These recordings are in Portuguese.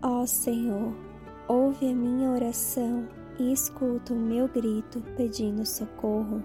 Ó Senhor, ouve a minha oração e escuta o meu grito pedindo socorro.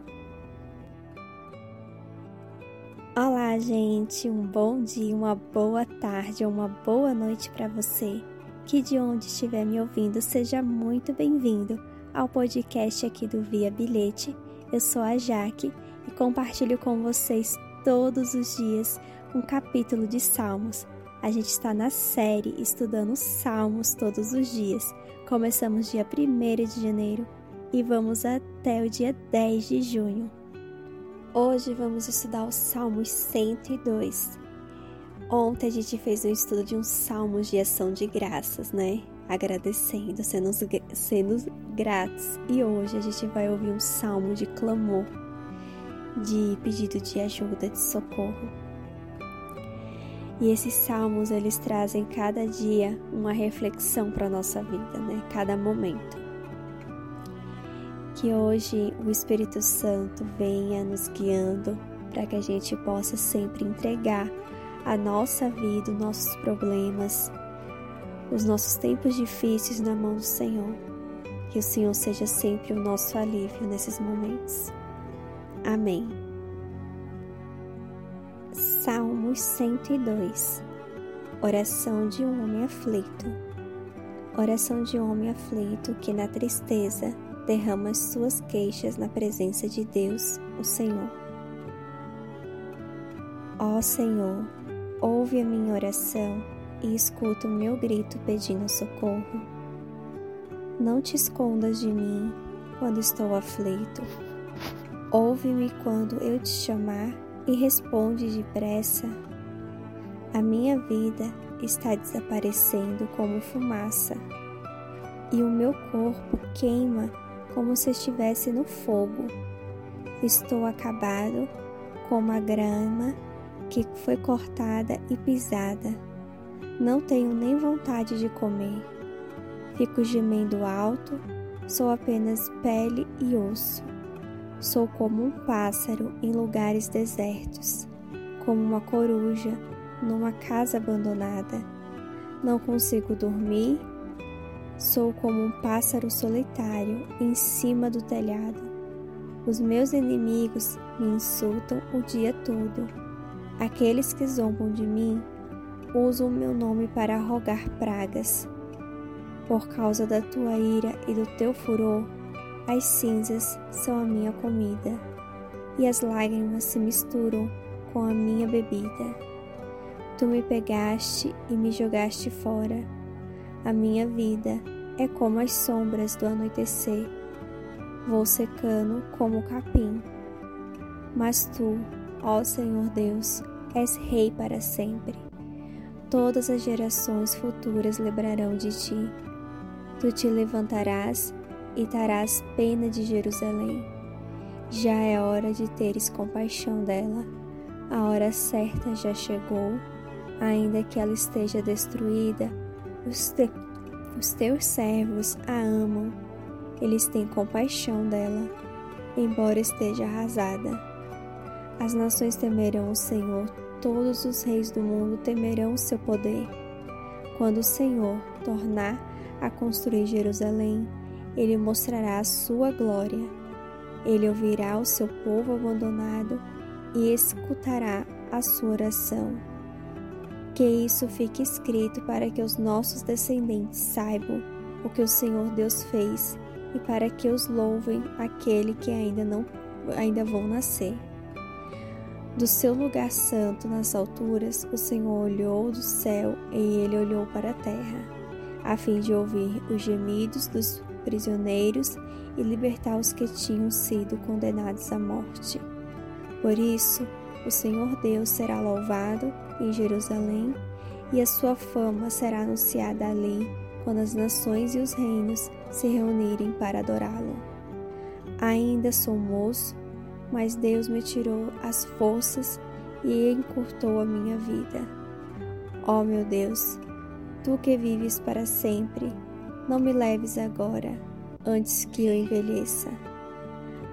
Olá, gente, um bom dia, uma boa tarde uma boa noite para você. Que de onde estiver me ouvindo, seja muito bem-vindo ao podcast aqui do Via Bilhete. Eu sou a Jaque e compartilho com vocês todos os dias um capítulo de Salmos a gente está na série estudando Salmos todos os dias. Começamos dia 1 de janeiro e vamos até o dia 10 de junho. Hoje vamos estudar o Salmos 102. Ontem a gente fez um estudo de um Salmos de ação de graças, né? Agradecendo, sendo, sendo gratos. E hoje a gente vai ouvir um salmo de clamor, de pedido de ajuda, de socorro. E esses salmos eles trazem cada dia uma reflexão para nossa vida, né? Cada momento. Que hoje o Espírito Santo venha nos guiando para que a gente possa sempre entregar a nossa vida, os nossos problemas, os nossos tempos difíceis na mão do Senhor. Que o Senhor seja sempre o nosso alívio nesses momentos. Amém. Salmos 102 Oração de um homem aflito. Oração de um homem aflito que na tristeza derrama as suas queixas na presença de Deus, o Senhor. Ó Senhor, ouve a minha oração e escuta o meu grito pedindo socorro. Não te escondas de mim quando estou aflito. Ouve-me quando eu te chamar e responde depressa: A minha vida está desaparecendo como fumaça, e o meu corpo queima como se estivesse no fogo. Estou acabado como a grama que foi cortada e pisada. Não tenho nem vontade de comer. Fico gemendo alto, sou apenas pele e osso. Sou como um pássaro em lugares desertos, como uma coruja numa casa abandonada. Não consigo dormir. Sou como um pássaro solitário em cima do telhado. Os meus inimigos me insultam o dia todo. Aqueles que zombam de mim usam meu nome para rogar pragas. Por causa da tua ira e do teu furor, as cinzas são a minha comida, e as lágrimas se misturam com a minha bebida. Tu me pegaste e me jogaste fora. A minha vida é como as sombras do anoitecer. Vou secando como o capim. Mas tu, ó Senhor Deus, és rei para sempre. Todas as gerações futuras lembrarão de ti. Tu te levantarás e darás pena de Jerusalém. Já é hora de teres compaixão dela. A hora certa já chegou, ainda que ela esteja destruída. Os, te, os teus servos a amam, eles têm compaixão dela, embora esteja arrasada. As nações temerão o Senhor, todos os reis do mundo temerão o seu poder. Quando o Senhor tornar a construir Jerusalém, ele mostrará a sua glória. Ele ouvirá o seu povo abandonado e escutará a sua oração. Que isso fique escrito para que os nossos descendentes saibam o que o Senhor Deus fez e para que os louvem aquele que ainda não ainda vão nascer. Do seu lugar santo nas alturas, o Senhor olhou do céu e ele olhou para a terra, a fim de ouvir os gemidos dos prisioneiros e libertar os que tinham sido condenados à morte. Por isso, o Senhor Deus será louvado em Jerusalém e a sua fama será anunciada ali quando as nações e os reinos se reunirem para adorá-lo. Ainda sou moço, mas Deus me tirou as forças e encurtou a minha vida. Ó oh, meu Deus, tu que vives para sempre, não me leves agora, antes que eu envelheça.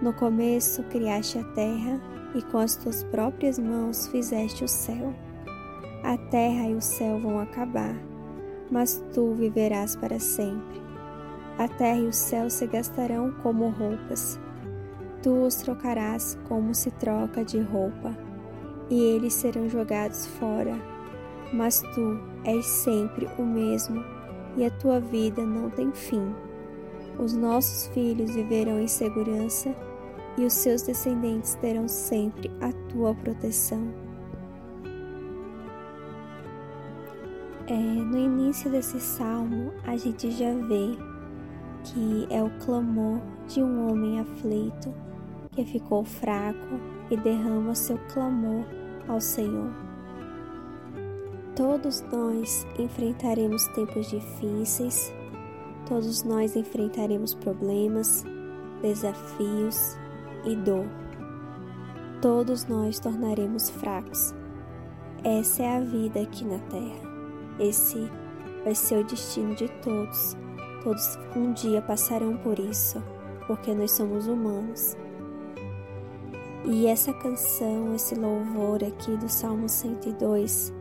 No começo criaste a terra e com as tuas próprias mãos fizeste o céu. A terra e o céu vão acabar, mas tu viverás para sempre. A terra e o céu se gastarão como roupas. Tu os trocarás como se troca de roupa, e eles serão jogados fora. Mas tu és sempre o mesmo, e a tua vida não tem fim. Os nossos filhos viverão em segurança, e os seus descendentes terão sempre a tua proteção. É, no início desse salmo, a gente já vê que é o clamor de um homem aflito que ficou fraco e derrama seu clamor ao Senhor. Todos nós enfrentaremos tempos difíceis, todos nós enfrentaremos problemas, desafios e dor. Todos nós tornaremos fracos. Essa é a vida aqui na Terra. Esse vai ser o destino de todos. Todos um dia passarão por isso, porque nós somos humanos. E essa canção, esse louvor aqui do Salmo 102,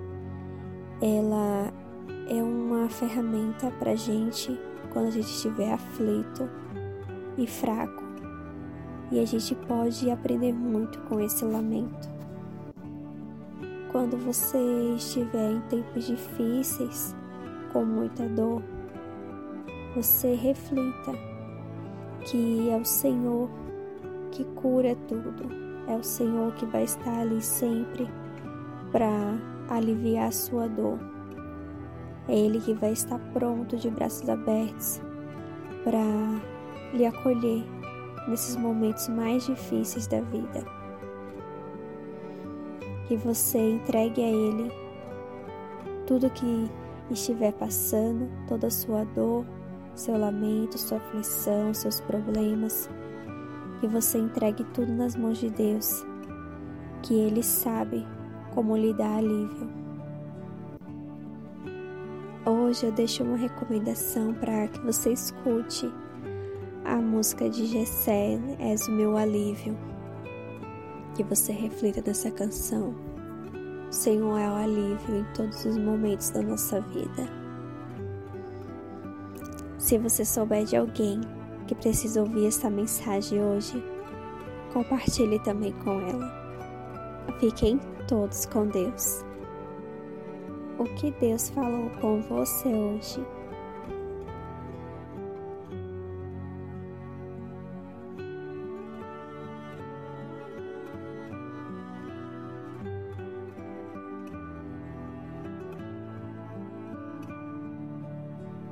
ela é uma ferramenta para gente quando a gente estiver aflito e fraco. E a gente pode aprender muito com esse lamento. Quando você estiver em tempos difíceis, com muita dor, você reflita que é o Senhor que cura tudo, é o Senhor que vai estar ali sempre para aliviar sua dor. É Ele que vai estar pronto de braços abertos para lhe acolher nesses momentos mais difíceis da vida. Que você entregue a Ele tudo que estiver passando, toda a sua dor, seu lamento, sua aflição, seus problemas, que você entregue tudo nas mãos de Deus, que Ele sabe como lhe dar alívio. Hoje eu deixo uma recomendação para que você escute a música de Gessé, És o meu alívio que você reflita nessa canção. O Senhor é o alívio em todos os momentos da nossa vida. Se você souber de alguém que precisa ouvir esta mensagem hoje, compartilhe também com ela. Fiquem todos com Deus. O que Deus falou com você hoje?